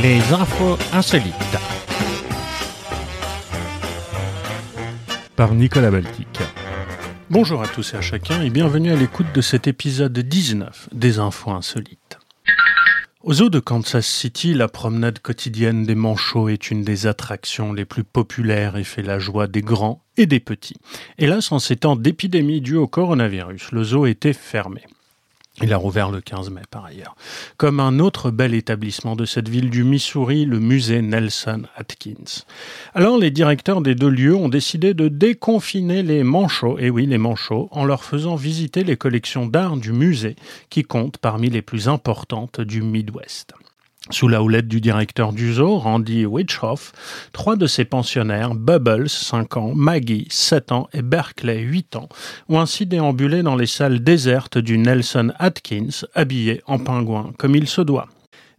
Les infos insolites. Par Nicolas Baltic. Bonjour à tous et à chacun et bienvenue à l'écoute de cet épisode 19 des infos insolites. Au zoo de Kansas City, la promenade quotidienne des manchots est une des attractions les plus populaires et fait la joie des grands et des petits. Hélas, en ces temps d'épidémie due au coronavirus, le zoo était fermé. Il a rouvert le 15 mai par ailleurs. Comme un autre bel établissement de cette ville du Missouri, le musée Nelson Atkins. Alors les directeurs des deux lieux ont décidé de déconfiner les manchots, et oui les manchots, en leur faisant visiter les collections d'art du musée qui comptent parmi les plus importantes du Midwest. Sous la houlette du directeur du zoo, Randy Witchhoff, trois de ses pensionnaires, Bubbles, 5 ans, Maggie, 7 ans et Berkeley, 8 ans, ont ainsi déambulé dans les salles désertes du Nelson Atkins, habillés en pingouin comme il se doit.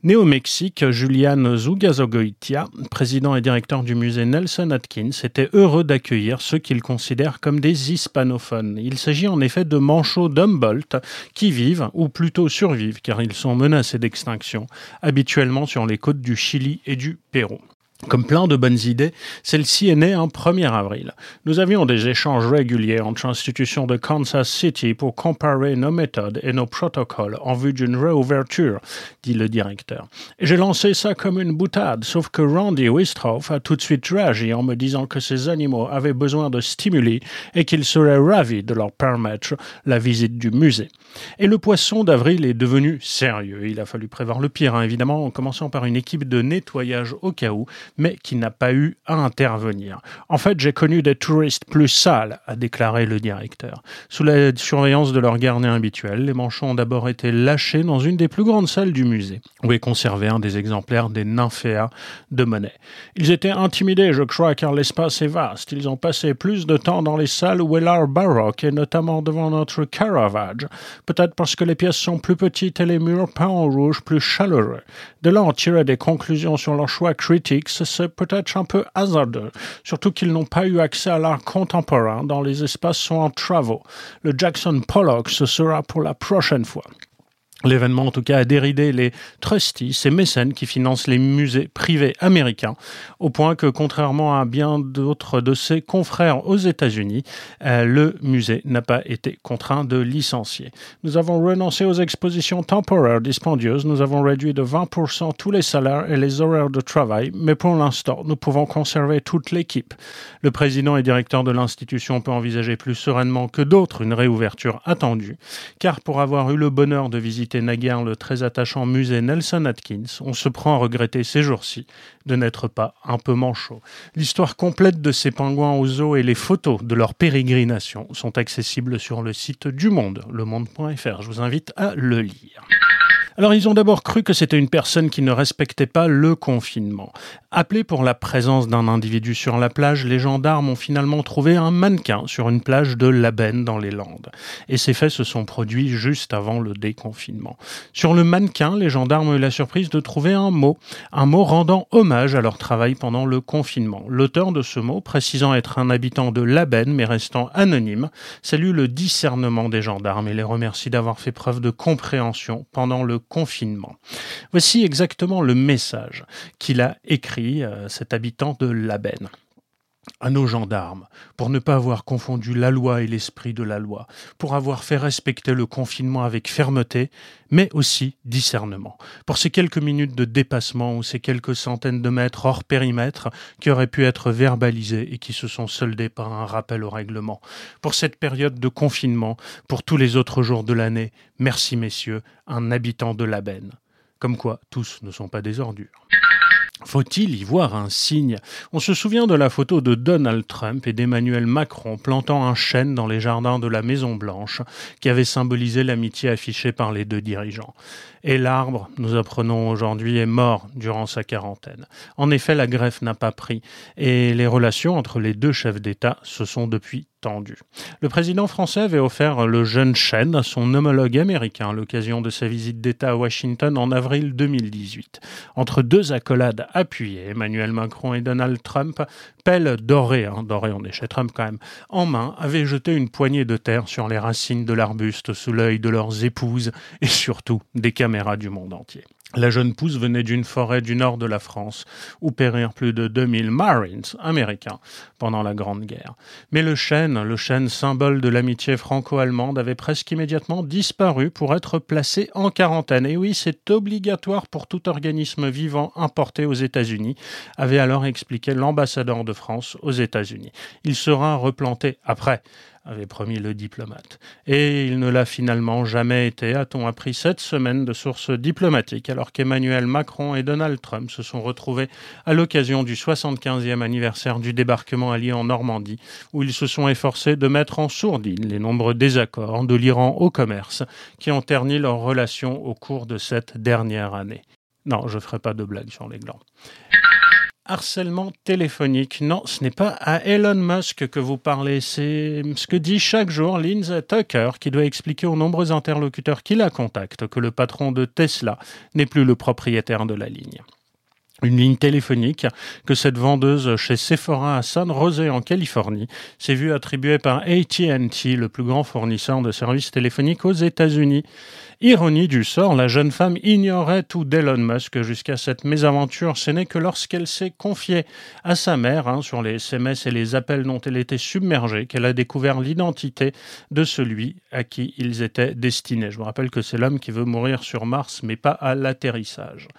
Né au Mexique, Julian Zugazogoitia, président et directeur du musée Nelson Atkins, était heureux d'accueillir ceux qu'il considère comme des hispanophones. Il s'agit en effet de manchots d'Humboldt qui vivent, ou plutôt survivent, car ils sont menacés d'extinction, habituellement sur les côtes du Chili et du Pérou. Comme plein de bonnes idées, celle-ci est née en 1er avril. Nous avions des échanges réguliers entre institutions de Kansas City pour comparer nos méthodes et nos protocoles en vue d'une réouverture, dit le directeur. J'ai lancé ça comme une boutade, sauf que Randy Wistroff a tout de suite réagi en me disant que ces animaux avaient besoin de stimuli et qu'il serait ravi de leur permettre la visite du musée. Et le poisson d'avril est devenu sérieux. Il a fallu prévoir le pire, hein, évidemment, en commençant par une équipe de nettoyage au cas où mais qui n'a pas eu à intervenir. En fait, j'ai connu des touristes plus sales, a déclaré le directeur. Sous la surveillance de leur gardien habituel, les manchots ont d'abord été lâchés dans une des plus grandes salles du musée, où est conservé un des exemplaires des nymphéas de Monet. Ils étaient intimidés, je crois, car l'espace est vaste. Ils ont passé plus de temps dans les salles où est l'art baroque, et notamment devant notre Caravage. Peut-être parce que les pièces sont plus petites et les murs peints en rouge plus chaleureux. De là, on tirait des conclusions sur leur choix critique c'est peut-être un peu hasardeux, surtout qu'ils n'ont pas eu accès à l'art contemporain dans les espaces sont en travaux. Le Jackson Pollock, ce sera pour la prochaine fois. L'événement, en tout cas, a déridé les trustees, ces mécènes qui financent les musées privés américains, au point que, contrairement à bien d'autres de ses confrères aux États-Unis, euh, le musée n'a pas été contraint de licencier. Nous avons renoncé aux expositions temporaires dispendieuses, nous avons réduit de 20% tous les salaires et les horaires de travail, mais pour l'instant, nous pouvons conserver toute l'équipe. Le président et directeur de l'institution peut envisager plus sereinement que d'autres une réouverture attendue, car pour avoir eu le bonheur de visiter naguère le très attachant musée Nelson Atkins, on se prend à regretter ces jours-ci de n'être pas un peu manchot. L'histoire complète de ces pingouins aux zoo et les photos de leur pérégrination sont accessibles sur le site du Monde, lemonde.fr. Je vous invite à le lire. Alors ils ont d'abord cru que c'était une personne qui ne respectait pas le confinement. Appelés pour la présence d'un individu sur la plage, les gendarmes ont finalement trouvé un mannequin sur une plage de Labenne dans les Landes. Et ces faits se sont produits juste avant le déconfinement. Sur le mannequin, les gendarmes ont eu la surprise de trouver un mot, un mot rendant hommage à leur travail pendant le confinement. L'auteur de ce mot, précisant être un habitant de Labenne mais restant anonyme, salue le discernement des gendarmes et les remercie d'avoir fait preuve de compréhension pendant le confinement. Voici exactement le message qu'il a écrit, euh, cet habitant de Labenne à nos gendarmes, pour ne pas avoir confondu la loi et l'esprit de la loi, pour avoir fait respecter le confinement avec fermeté, mais aussi discernement, pour ces quelques minutes de dépassement ou ces quelques centaines de mètres hors périmètre qui auraient pu être verbalisés et qui se sont soldés par un rappel au règlement, pour cette période de confinement, pour tous les autres jours de l'année, merci messieurs, un habitant de l'Abenne. Comme quoi, tous ne sont pas des ordures. Faut-il y voir un signe? On se souvient de la photo de Donald Trump et d'Emmanuel Macron plantant un chêne dans les jardins de la Maison Blanche qui avait symbolisé l'amitié affichée par les deux dirigeants. Et l'arbre, nous apprenons aujourd'hui, est mort durant sa quarantaine. En effet, la greffe n'a pas pris et les relations entre les deux chefs d'État se sont depuis tendu. Le président français avait offert le jeune chêne à son homologue américain à l'occasion de sa visite d'État à Washington en avril 2018. Entre deux accolades appuyées, Emmanuel Macron et Donald Trump, pelle dorée, hein, dorée on est chez Trump quand même, en main, avaient jeté une poignée de terre sur les racines de l'arbuste sous l'œil de leurs épouses et surtout des caméras du monde entier. La jeune pousse venait d'une forêt du nord de la France, où périrent plus de 2000 Marines américains pendant la Grande Guerre. Mais le chêne, le chêne symbole de l'amitié franco-allemande, avait presque immédiatement disparu pour être placé en quarantaine. Et oui, c'est obligatoire pour tout organisme vivant importé aux États-Unis, avait alors expliqué l'ambassadeur de France aux États-Unis. Il sera replanté après avait promis le diplomate. Et il ne l'a finalement jamais été, a-t-on appris cette semaine de sources diplomatiques, alors qu'Emmanuel Macron et Donald Trump se sont retrouvés à l'occasion du 75e anniversaire du débarquement allié en Normandie, où ils se sont efforcés de mettre en sourdine les nombreux désaccords de l'Iran au commerce qui ont terni leurs relations au cours de cette dernière année. Non, je ne ferai pas de blague sur les glands harcèlement téléphonique. Non, ce n'est pas à Elon Musk que vous parlez, c'est ce que dit chaque jour Lindsay Tucker, qui doit expliquer aux nombreux interlocuteurs qui la contactent que le patron de Tesla n'est plus le propriétaire de la ligne une ligne téléphonique que cette vendeuse chez Sephora à San Jose en Californie s'est vue attribuée par AT&T, le plus grand fournisseur de services téléphoniques aux États-Unis. Ironie du sort, la jeune femme ignorait tout d'Elon Musk jusqu'à cette mésaventure. Ce n'est que lorsqu'elle s'est confiée à sa mère hein, sur les SMS et les appels dont elle était submergée qu'elle a découvert l'identité de celui à qui ils étaient destinés. Je vous rappelle que c'est l'homme qui veut mourir sur Mars, mais pas à l'atterrissage.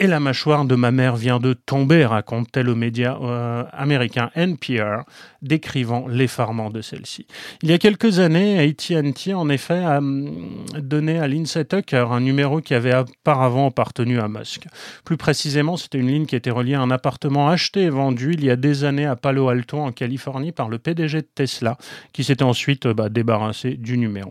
Et la mâchoire de ma mère vient de tomber, raconte-t-elle au média euh, américain NPR, décrivant l'effarement de celle-ci. Il y a quelques années, AT&T en effet a hum, donné à Lindsay Tucker un numéro qui avait auparavant appartenu à Musk. Plus précisément, c'était une ligne qui était reliée à un appartement acheté et vendu il y a des années à Palo Alto en Californie par le PDG de Tesla, qui s'était ensuite bah, débarrassé du numéro.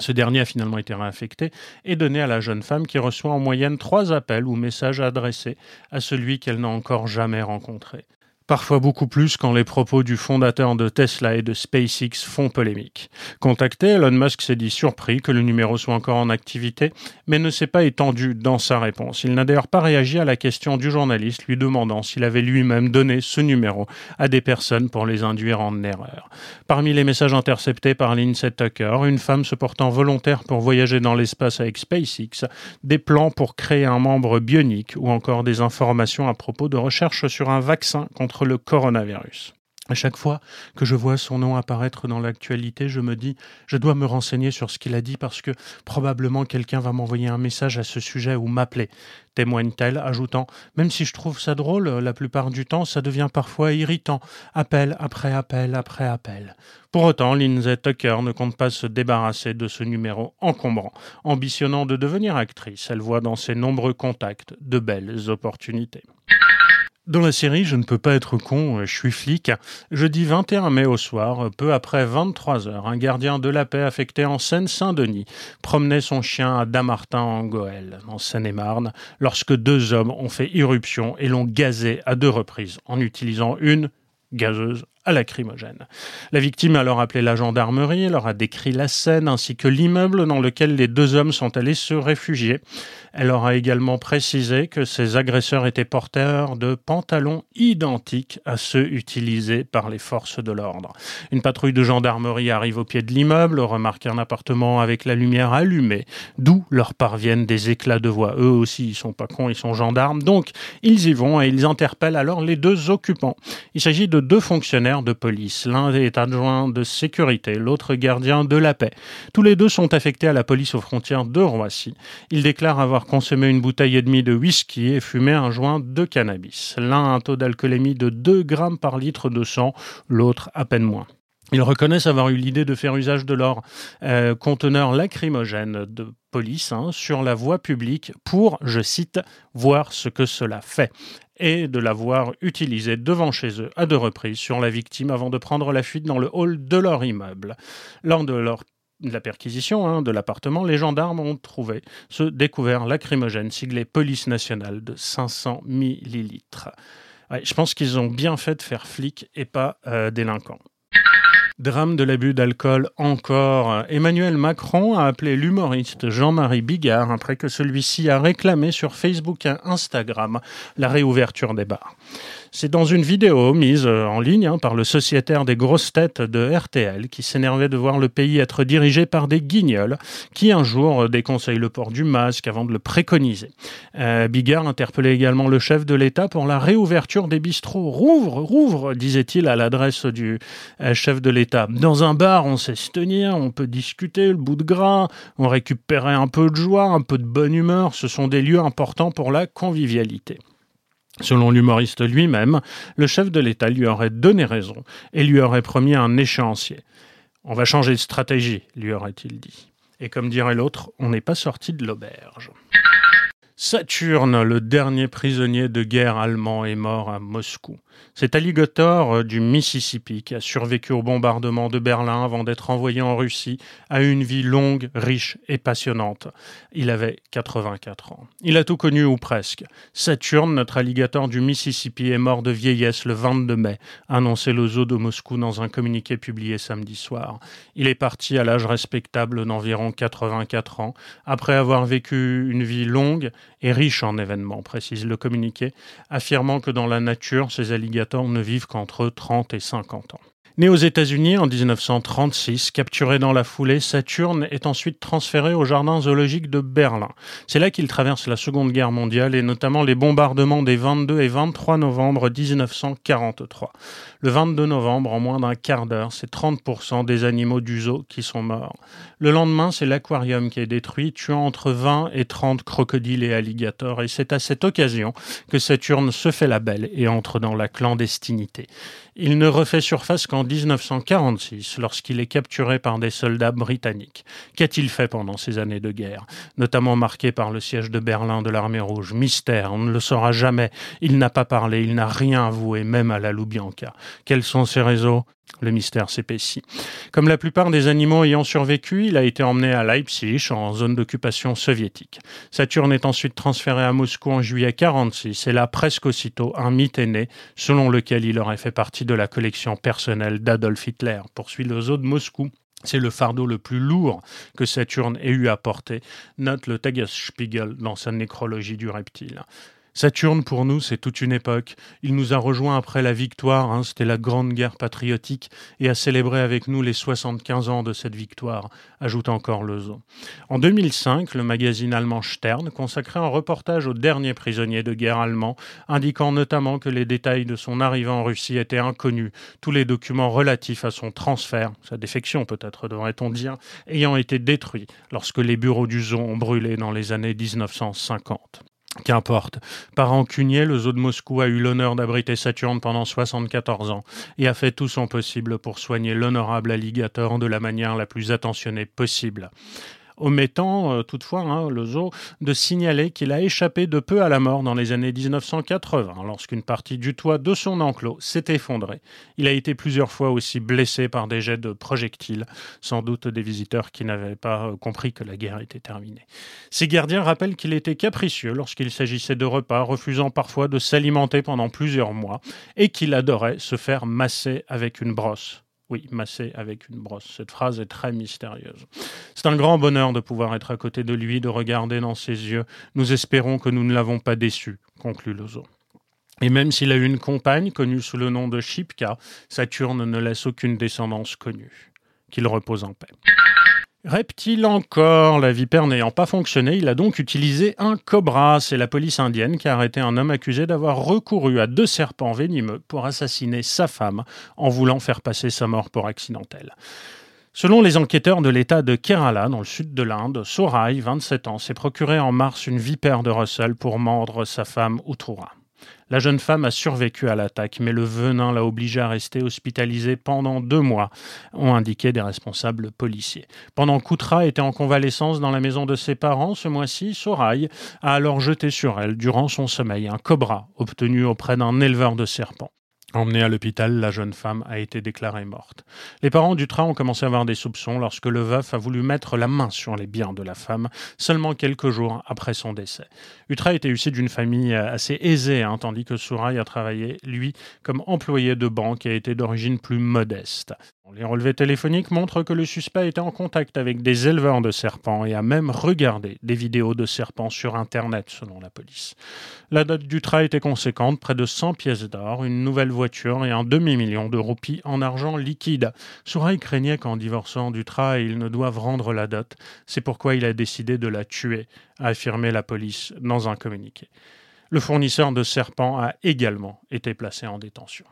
Ce dernier a finalement été réaffecté et donné à la jeune femme qui reçoit en moyenne trois appels ou messages adressés à celui qu'elle n'a encore jamais rencontré parfois beaucoup plus quand les propos du fondateur de Tesla et de SpaceX font polémique. Contacté, Elon Musk s'est dit surpris que le numéro soit encore en activité, mais ne s'est pas étendu dans sa réponse. Il n'a d'ailleurs pas réagi à la question du journaliste lui demandant s'il avait lui-même donné ce numéro à des personnes pour les induire en erreur. Parmi les messages interceptés par Lindsay Tucker, une femme se portant volontaire pour voyager dans l'espace avec SpaceX, des plans pour créer un membre bionique ou encore des informations à propos de recherches sur un vaccin contre le coronavirus. À chaque fois que je vois son nom apparaître dans l'actualité, je me dis, je dois me renseigner sur ce qu'il a dit parce que probablement quelqu'un va m'envoyer un message à ce sujet ou m'appeler, témoigne-t-elle, ajoutant, même si je trouve ça drôle, la plupart du temps, ça devient parfois irritant, appel après appel après appel. Pour autant, Lindsay Tucker ne compte pas se débarrasser de ce numéro encombrant. Ambitionnant de devenir actrice, elle voit dans ses nombreux contacts de belles opportunités. Dans la série Je ne peux pas être con, euh, je suis flic, jeudi 21 mai au soir, peu après 23 heures, un gardien de la paix affecté en Seine-Saint-Denis promenait son chien à Damartin en Goël, en Seine-et-Marne, lorsque deux hommes ont fait irruption et l'ont gazé à deux reprises en utilisant une gazeuse à lacrymogène. La victime a alors appelé la gendarmerie, leur a décrit la scène ainsi que l'immeuble dans lequel les deux hommes sont allés se réfugier. Elle leur a également précisé que ces agresseurs étaient porteurs de pantalons identiques à ceux utilisés par les forces de l'ordre. Une patrouille de gendarmerie arrive au pied de l'immeuble, remarque un appartement avec la lumière allumée, d'où leur parviennent des éclats de voix. Eux aussi, ils sont pas cons, ils sont gendarmes, donc ils y vont et ils interpellent alors les deux occupants. Il s'agit de deux fonctionnaires de police. L'un est adjoint de sécurité, l'autre gardien de la paix. Tous les deux sont affectés à la police aux frontières de Roissy. Ils déclarent avoir consommé une bouteille et demie de whisky et fumé un joint de cannabis. L'un a un taux d'alcoolémie de 2 grammes par litre de sang, l'autre à peine moins. Ils reconnaissent avoir eu l'idée de faire usage de leur euh, conteneur lacrymogène de police hein, sur la voie publique pour, je cite, voir ce que cela fait et de l'avoir utilisé devant chez eux à deux reprises sur la victime avant de prendre la fuite dans le hall de leur immeuble. Lors de leur la perquisition hein, de l'appartement, les gendarmes ont trouvé ce découvert lacrymogène siglé Police nationale de 500 millilitres. je pense qu'ils ont bien fait de faire flic et pas euh, délinquant. Drame de l'abus d'alcool encore. Emmanuel Macron a appelé l'humoriste Jean-Marie Bigard après que celui-ci a réclamé sur Facebook et Instagram la réouverture des bars. C'est dans une vidéo mise euh, en ligne hein, par le sociétaire des grosses têtes de RTL qui s'énervait de voir le pays être dirigé par des guignols qui un jour euh, déconseillent le port du masque avant de le préconiser. Euh, Bigard interpellait également le chef de l'État pour la réouverture des bistrots. Rouvre, rouvre, disait-il à l'adresse du chef de l'État. Dans un bar, on sait se tenir, on peut discuter, le bout de gras, on récupérait un peu de joie, un peu de bonne humeur. Ce sont des lieux importants pour la convivialité. Selon l'humoriste lui-même, le chef de l'État lui aurait donné raison et lui aurait promis un échéancier. On va changer de stratégie, lui aurait-il dit. Et comme dirait l'autre, on n'est pas sorti de l'auberge. Saturne, le dernier prisonnier de guerre allemand, est mort à Moscou. Cet alligator euh, du Mississippi qui a survécu au bombardement de Berlin avant d'être envoyé en Russie a eu une vie longue, riche et passionnante. Il avait 84 ans. Il a tout connu ou presque. Saturne, notre alligator du Mississippi, est mort de vieillesse le 22 mai, annonçait le zoo de Moscou dans un communiqué publié samedi soir. Il est parti à l'âge respectable d'environ 84 ans, après avoir vécu une vie longue et riche en événements, précise le communiqué, affirmant que dans la nature, ces alligators ne vivent qu'entre 30 et 50 ans. Né aux États-Unis en 1936, capturé dans la foulée, Saturne est ensuite transféré au jardin zoologique de Berlin. C'est là qu'il traverse la Seconde Guerre mondiale et notamment les bombardements des 22 et 23 novembre 1943. Le 22 novembre, en moins d'un quart d'heure, c'est 30% des animaux du zoo qui sont morts. Le lendemain, c'est l'aquarium qui est détruit, tuant entre 20 et 30 crocodiles et alligators. Et c'est à cette occasion que Saturne se fait la belle et entre dans la clandestinité. Il ne refait surface qu'en 1946, lorsqu'il est capturé par des soldats britanniques. Qu'a-t-il fait pendant ces années de guerre, notamment marquées par le siège de Berlin de l'armée rouge Mystère, on ne le saura jamais. Il n'a pas parlé, il n'a rien avoué, même à la Loubianca. Quels sont ses réseaux? Le mystère s'épaissit. Comme la plupart des animaux ayant survécu, il a été emmené à Leipzig, en zone d'occupation soviétique. Saturne est ensuite transféré à Moscou en juillet 1946, et là, presque aussitôt, un mythe est né, selon lequel il aurait fait partie de la collection personnelle d'Adolf Hitler, poursuit le zoo de Moscou. C'est le fardeau le plus lourd que Saturne ait eu à porter, note le Tagesspiegel dans sa nécrologie du reptile. Saturne, pour nous, c'est toute une époque. Il nous a rejoints après la victoire, hein, c'était la grande guerre patriotique, et a célébré avec nous les 75 ans de cette victoire, ajoute encore Lezo. En 2005, le magazine allemand Stern consacrait un reportage au dernier prisonnier de guerre allemand, indiquant notamment que les détails de son arrivée en Russie étaient inconnus, tous les documents relatifs à son transfert, sa défection peut-être devrait-on dire, ayant été détruits lorsque les bureaux du zoo ont brûlé dans les années 1950. Qu'importe. Par rancunier, le zoo de Moscou a eu l'honneur d'abriter Saturne pendant 74 ans et a fait tout son possible pour soigner l'honorable alligator de la manière la plus attentionnée possible omettant euh, toutefois hein, le zoo de signaler qu'il a échappé de peu à la mort dans les années 1980 lorsqu'une partie du toit de son enclos s'est effondrée. Il a été plusieurs fois aussi blessé par des jets de projectiles, sans doute des visiteurs qui n'avaient pas euh, compris que la guerre était terminée. Ses gardiens rappellent qu'il était capricieux lorsqu'il s'agissait de repas, refusant parfois de s'alimenter pendant plusieurs mois, et qu'il adorait se faire masser avec une brosse. Oui, masser avec une brosse. Cette phrase est très mystérieuse. C'est un grand bonheur de pouvoir être à côté de lui, de regarder dans ses yeux. Nous espérons que nous ne l'avons pas déçu, conclut Lozo. Et même s'il a eu une compagne connue sous le nom de Shipka, Saturne ne laisse aucune descendance connue. Qu'il repose en paix. Reptile encore, la vipère n'ayant pas fonctionné, il a donc utilisé un cobra. C'est la police indienne qui a arrêté un homme accusé d'avoir recouru à deux serpents venimeux pour assassiner sa femme en voulant faire passer sa mort pour accidentelle. Selon les enquêteurs de l'État de Kerala, dans le sud de l'Inde, Sorai, 27 ans, s'est procuré en mars une vipère de Russell pour mordre sa femme Uthura. La jeune femme a survécu à l'attaque, mais le venin l'a obligée à rester hospitalisée pendant deux mois, ont indiqué des responsables policiers. Pendant qu'Outra était en convalescence dans la maison de ses parents, ce mois-ci, Sorail a alors jeté sur elle, durant son sommeil, un cobra obtenu auprès d'un éleveur de serpents. Emmenée à l'hôpital, la jeune femme a été déclarée morte. Les parents d'Utra ont commencé à avoir des soupçons lorsque le veuf a voulu mettre la main sur les biens de la femme seulement quelques jours après son décès. Utra était issu d'une famille assez aisée, hein, tandis que Souraï a travaillé, lui, comme employé de banque et a été d'origine plus modeste. Les relevés téléphoniques montrent que le suspect était en contact avec des éleveurs de serpents et a même regardé des vidéos de serpents sur Internet, selon la police. La dot du train était conséquente, près de 100 pièces d'or, une nouvelle et un demi-million de roupies en argent liquide. Souraï craignait qu'en divorçant du train, il ne doive rendre la dot. C'est pourquoi il a décidé de la tuer, a affirmé la police dans un communiqué. Le fournisseur de serpents a également été placé en détention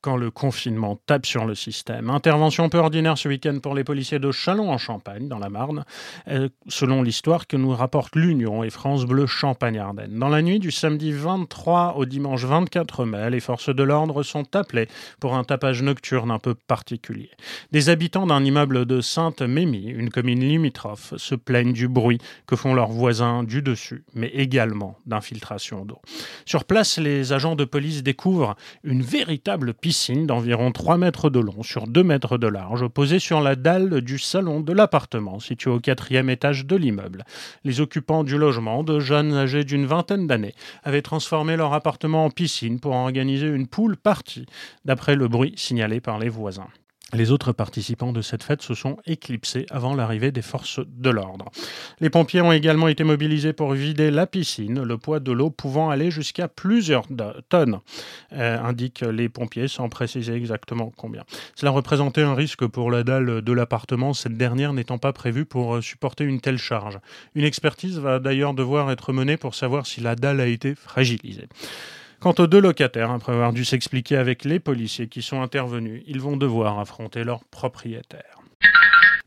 quand le confinement tape sur le système. Intervention peu ordinaire ce week-end pour les policiers de Chalon en Champagne, dans la Marne, euh, selon l'histoire que nous rapporte l'Union et France Bleu Champagne-Ardenne. Dans la nuit du samedi 23 au dimanche 24 mai, les forces de l'ordre sont appelées pour un tapage nocturne un peu particulier. Des habitants d'un immeuble de Sainte-Mémie, une commune limitrophe, se plaignent du bruit que font leurs voisins du dessus, mais également d'infiltration d'eau. Sur place, les agents de police découvrent une véritable piste d'environ 3 mètres de long sur 2 mètres de large, posée sur la dalle du salon de l'appartement situé au quatrième étage de l'immeuble. Les occupants du logement, de jeunes âgés d'une vingtaine d'années, avaient transformé leur appartement en piscine pour organiser une poule partie, d'après le bruit signalé par les voisins. Les autres participants de cette fête se sont éclipsés avant l'arrivée des forces de l'ordre. Les pompiers ont également été mobilisés pour vider la piscine, le poids de l'eau pouvant aller jusqu'à plusieurs tonnes, euh, indiquent les pompiers sans préciser exactement combien. Cela représentait un risque pour la dalle de l'appartement, cette dernière n'étant pas prévue pour supporter une telle charge. Une expertise va d'ailleurs devoir être menée pour savoir si la dalle a été fragilisée. Quant aux deux locataires, après avoir dû s'expliquer avec les policiers qui sont intervenus, ils vont devoir affronter leur propriétaire.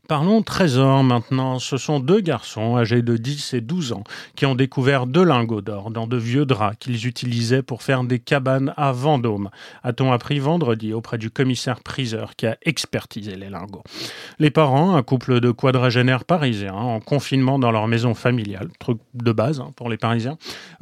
Parlons trésor maintenant. Ce sont deux garçons âgés de 10 et 12 ans qui ont découvert deux lingots d'or dans de vieux draps qu'ils utilisaient pour faire des cabanes à Vendôme, a-t-on appris vendredi auprès du commissaire priseur qui a expertisé les lingots. Les parents, un couple de quadragénaires parisiens en confinement dans leur maison familiale, truc de base hein, pour les Parisiens,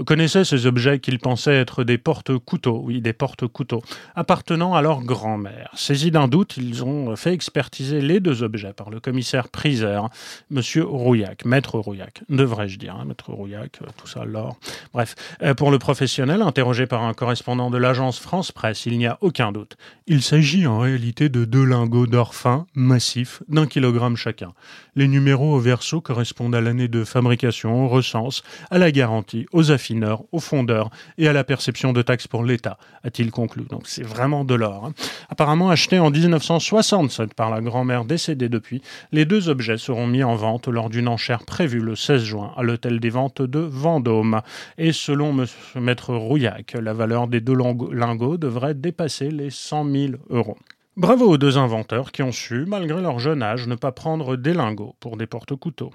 connaissaient ces objets qu'ils pensaient être des porte-couteaux, oui, des porte-couteaux, appartenant à leur grand-mère. Saisis d'un doute, ils ont fait expertiser les deux objets par le commissaire priseur, Monsieur Rouillac, Maître Rouillac, devrais-je dire, hein, Maître Rouillac, euh, tout ça, l'or. Bref, euh, pour le professionnel, interrogé par un correspondant de l'agence France Presse, il n'y a aucun doute. Il s'agit en réalité de deux lingots d'or fin, massifs, d'un kilogramme chacun. Les numéros au verso correspondent à l'année de fabrication, au recense, à la garantie, aux affineurs, aux fondeurs et à la perception de taxes pour l'État, a-t-il conclu. Donc c'est vraiment de l'or. Hein. Apparemment acheté en 1967 par la grand-mère décédée depuis, les deux objets seront mis en vente lors d'une enchère prévue le 16 juin à l'hôtel des ventes de Vendôme. Et selon. Maître Rouillac, la valeur des deux lingots devrait dépasser les 100 000 euros. Bravo aux deux inventeurs qui ont su, malgré leur jeune âge, ne pas prendre des lingots pour des porte-couteaux.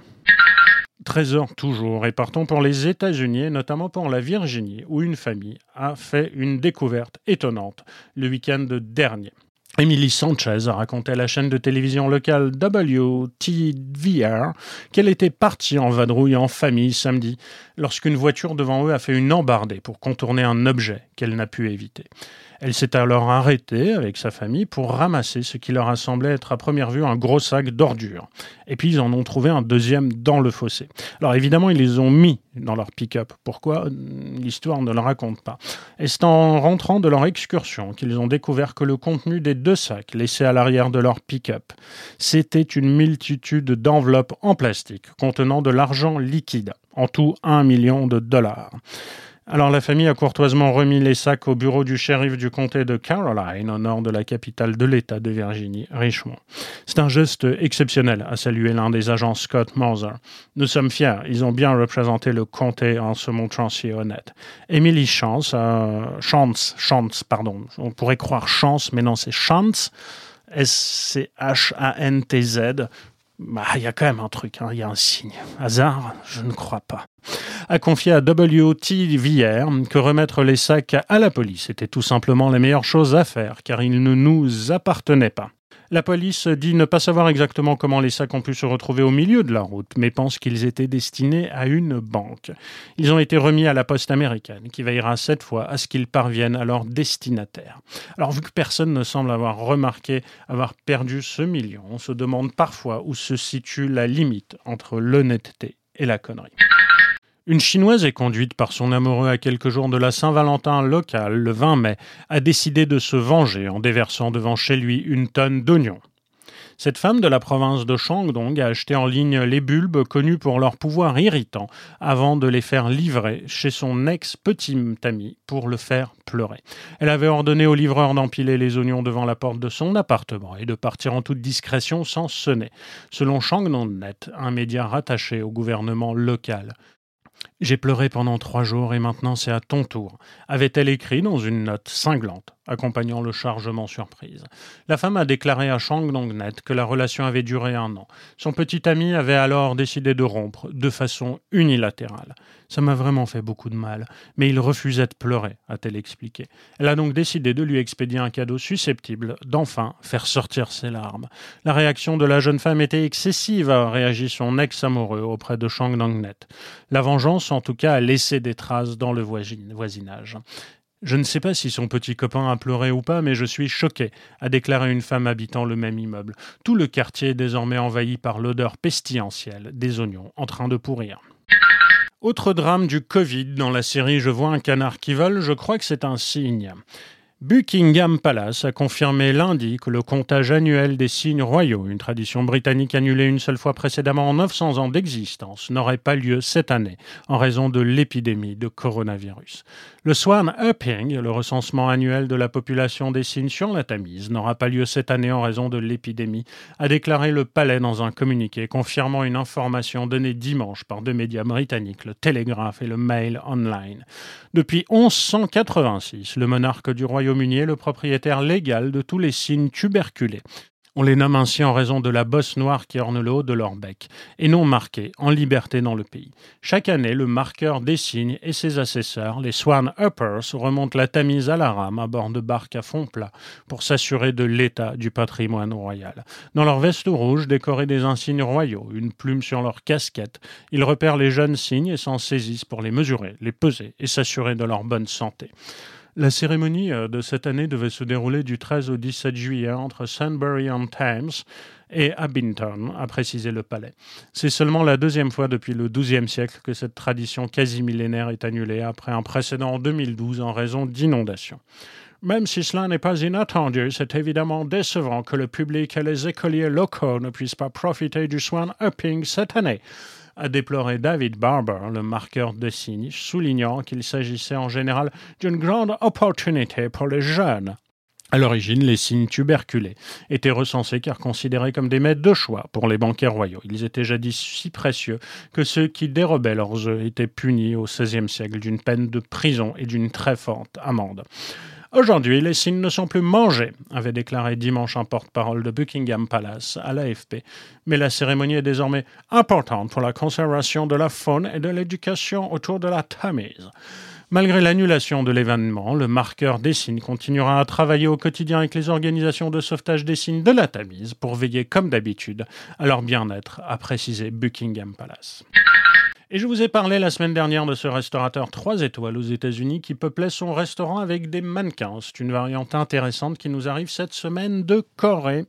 Trésor toujours, et partons pour les États-Unis, notamment pour la Virginie, où une famille a fait une découverte étonnante le week-end dernier. Emily Sanchez a raconté à la chaîne de télévision locale WTVR qu'elle était partie en vadrouille en famille samedi lorsqu'une voiture devant eux a fait une embardée pour contourner un objet qu'elle n'a pu éviter. Elle s'est alors arrêtée avec sa famille pour ramasser ce qui leur a semblé être à première vue un gros sac d'ordures. Et puis ils en ont trouvé un deuxième dans le fossé. Alors évidemment, ils les ont mis dans leur pick-up. Pourquoi? L'histoire ne le raconte pas. Et c'est en rentrant de leur excursion qu'ils ont découvert que le contenu des deux sacs laissés à l'arrière de leur pick-up, c'était une multitude d'enveloppes en plastique contenant de l'argent liquide. En tout, un million de dollars. Alors la famille a courtoisement remis les sacs au bureau du shérif du comté de Caroline, au nord de la capitale de l'État de Virginie, Richmond. C'est un geste exceptionnel, a salué l'un des agents Scott Moser. Nous sommes fiers, ils ont bien représenté le comté en se montrant si honnête. Emily Chance, euh, Chance, Chance, pardon, on pourrait croire Chance, mais non, c'est Chance. S-C-H-A-N-T-Z, bah, il y a quand même un truc, hein, il y a un signe. Hasard Je ne crois pas. A confié à WTVR que remettre les sacs à la police était tout simplement la meilleure chose à faire, car ils ne nous appartenaient pas. La police dit ne pas savoir exactement comment les sacs ont pu se retrouver au milieu de la route, mais pense qu'ils étaient destinés à une banque. Ils ont été remis à la poste américaine, qui veillera cette fois à ce qu'ils parviennent à leur destinataire. Alors vu que personne ne semble avoir remarqué avoir perdu ce million, on se demande parfois où se situe la limite entre l'honnêteté et la connerie. Une Chinoise est conduite par son amoureux à quelques jours de la Saint-Valentin locale, le 20 mai, a décidé de se venger en déversant devant chez lui une tonne d'oignons. Cette femme de la province de Shandong a acheté en ligne les bulbes connus pour leur pouvoir irritant avant de les faire livrer chez son ex-petit ami pour le faire pleurer. Elle avait ordonné au livreur d'empiler les oignons devant la porte de son appartement et de partir en toute discrétion sans sonner, selon Net, un média rattaché au gouvernement local. J'ai pleuré pendant trois jours et maintenant c'est à ton tour, avait-elle écrit dans une note cinglante accompagnant le chargement surprise. La femme a déclaré à Shang Dong-net que la relation avait duré un an. Son petit ami avait alors décidé de rompre de façon unilatérale. Ça m'a vraiment fait beaucoup de mal, mais il refusait de pleurer, a-t-elle expliqué. Elle a donc décidé de lui expédier un cadeau susceptible d'enfin faire sortir ses larmes. La réaction de la jeune femme était excessive, a réagi son ex-amoureux auprès de Shang Dong-net. La vengeance, en tout cas, a laissé des traces dans le voisinage. Je ne sais pas si son petit copain a pleuré ou pas, mais je suis choqué, a déclaré une femme habitant le même immeuble. Tout le quartier est désormais envahi par l'odeur pestilentielle des oignons en train de pourrir. Autre drame du Covid dans la série Je vois un canard qui vole, je crois que c'est un signe. Buckingham Palace a confirmé lundi que le comptage annuel des signes royaux, une tradition britannique annulée une seule fois précédemment en 900 ans d'existence, n'aurait pas lieu cette année en raison de l'épidémie de coronavirus. Le Swan Upping, le recensement annuel de la population des signes sur la Tamise, n'aura pas lieu cette année en raison de l'épidémie, a déclaré le palais dans un communiqué confirmant une information donnée dimanche par deux médias britanniques, le Telegraph et le Mail Online. Depuis 1186, le monarque du royaume Le propriétaire légal de tous les signes tuberculés. On les nomme ainsi en raison de la bosse noire qui orne le haut de leur bec, et non marqués en liberté dans le pays. Chaque année, le marqueur des signes et ses assesseurs, les Swan Uppers, remontent la Tamise à la rame à bord de barques à fond plat pour s'assurer de l'état du patrimoine royal. Dans leur veste rouge, décorée des insignes royaux, une plume sur leur casquette, ils repèrent les jeunes signes et s'en saisissent pour les mesurer, les peser et s'assurer de leur bonne santé. La cérémonie euh, de cette année devait se dérouler du 13 au 17 juillet entre Sunbury-on-Thames et Abington, a précisé le palais. C'est seulement la deuxième fois depuis le XIIe siècle que cette tradition quasi millénaire est annulée après un précédent en 2012 en raison d'inondations. Même si cela n'est pas inattendu, c'est évidemment décevant que le public et les écoliers locaux ne puissent pas profiter du Swan Upping cette année a déploré David Barber, le marqueur de signes, soulignant qu'il s'agissait en général d'une grande opportunité pour les jeunes. À l'origine, les signes tuberculés étaient recensés car considérés comme des maîtres de choix pour les banquiers royaux. Ils étaient jadis si précieux que ceux qui dérobaient leurs œufs étaient punis au XVIe siècle d'une peine de prison et d'une très forte amende. Aujourd'hui, les signes ne sont plus mangés, avait déclaré dimanche un porte-parole de Buckingham Palace à l'AFP. Mais la cérémonie est désormais importante pour la conservation de la faune et de l'éducation autour de la Tamise. Malgré l'annulation de l'événement, le marqueur des signes continuera à travailler au quotidien avec les organisations de sauvetage des signes de la Tamise pour veiller, comme d'habitude, à leur bien-être, a précisé Buckingham Palace. Et je vous ai parlé la semaine dernière de ce restaurateur 3 étoiles aux États-Unis qui peuplait son restaurant avec des mannequins. C'est une variante intéressante qui nous arrive cette semaine de Corée.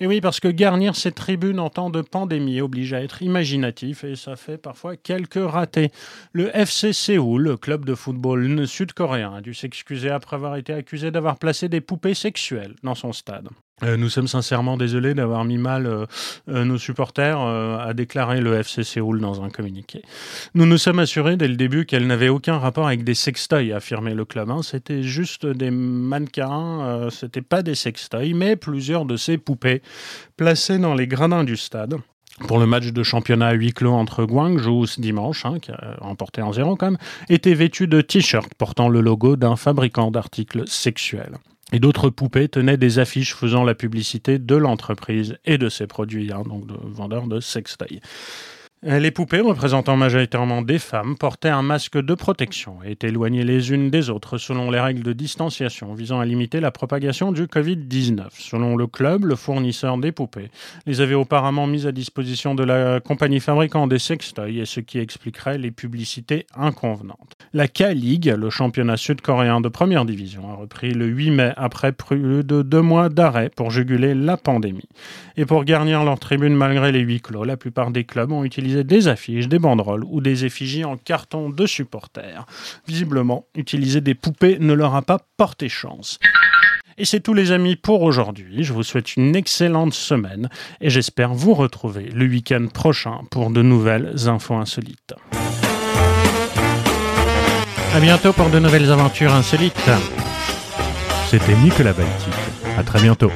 Et oui, parce que garnir ces tribunes en temps de pandémie oblige à être imaginatif et ça fait parfois quelques ratés. Le FC Séoul, le club de football sud-coréen, a dû s'excuser après avoir été accusé d'avoir placé des poupées sexuelles dans son stade. Euh, nous sommes sincèrement désolés d'avoir mis mal euh, euh, nos supporters, a déclaré le FC Séoul dans un communiqué. Nous nous sommes assurés dès le début qu'elle n'avait aucun rapport avec des sextoys, a affirmé le club. Hein. C'était juste des mannequins, c'était pas des sextoys, mais plusieurs de ces poupées placées dans les gradins du stade pour le match de championnat à huis clos entre Guangzhou ce dimanche, hein, qui a remporté en zéro quand même, étaient vêtus de t-shirts portant le logo d'un fabricant d'articles sexuels. Et d'autres poupées tenaient des affiches faisant la publicité de l'entreprise et de ses produits, hein, donc de vendeurs de sextoys. Les poupées, représentant majoritairement des femmes, portaient un masque de protection et étaient éloignées les unes des autres selon les règles de distanciation visant à limiter la propagation du Covid-19. Selon le club, le fournisseur des poupées les avait auparavant mises à disposition de la compagnie fabricant des sextoys et ce qui expliquerait les publicités inconvenantes. La K-League, le championnat sud-coréen de première division, a repris le 8 mai après plus de deux mois d'arrêt pour juguler la pandémie. Et pour garnir leur tribune malgré les huis clos, la plupart des clubs ont utilisé des affiches, des banderoles ou des effigies en carton de supporters. Visiblement, utiliser des poupées ne leur a pas porté chance. Et c'est tout les amis pour aujourd'hui. Je vous souhaite une excellente semaine et j'espère vous retrouver le week-end prochain pour de nouvelles infos insolites. À bientôt pour de nouvelles aventures insolites. C'était Nicolas Baltic. À très bientôt.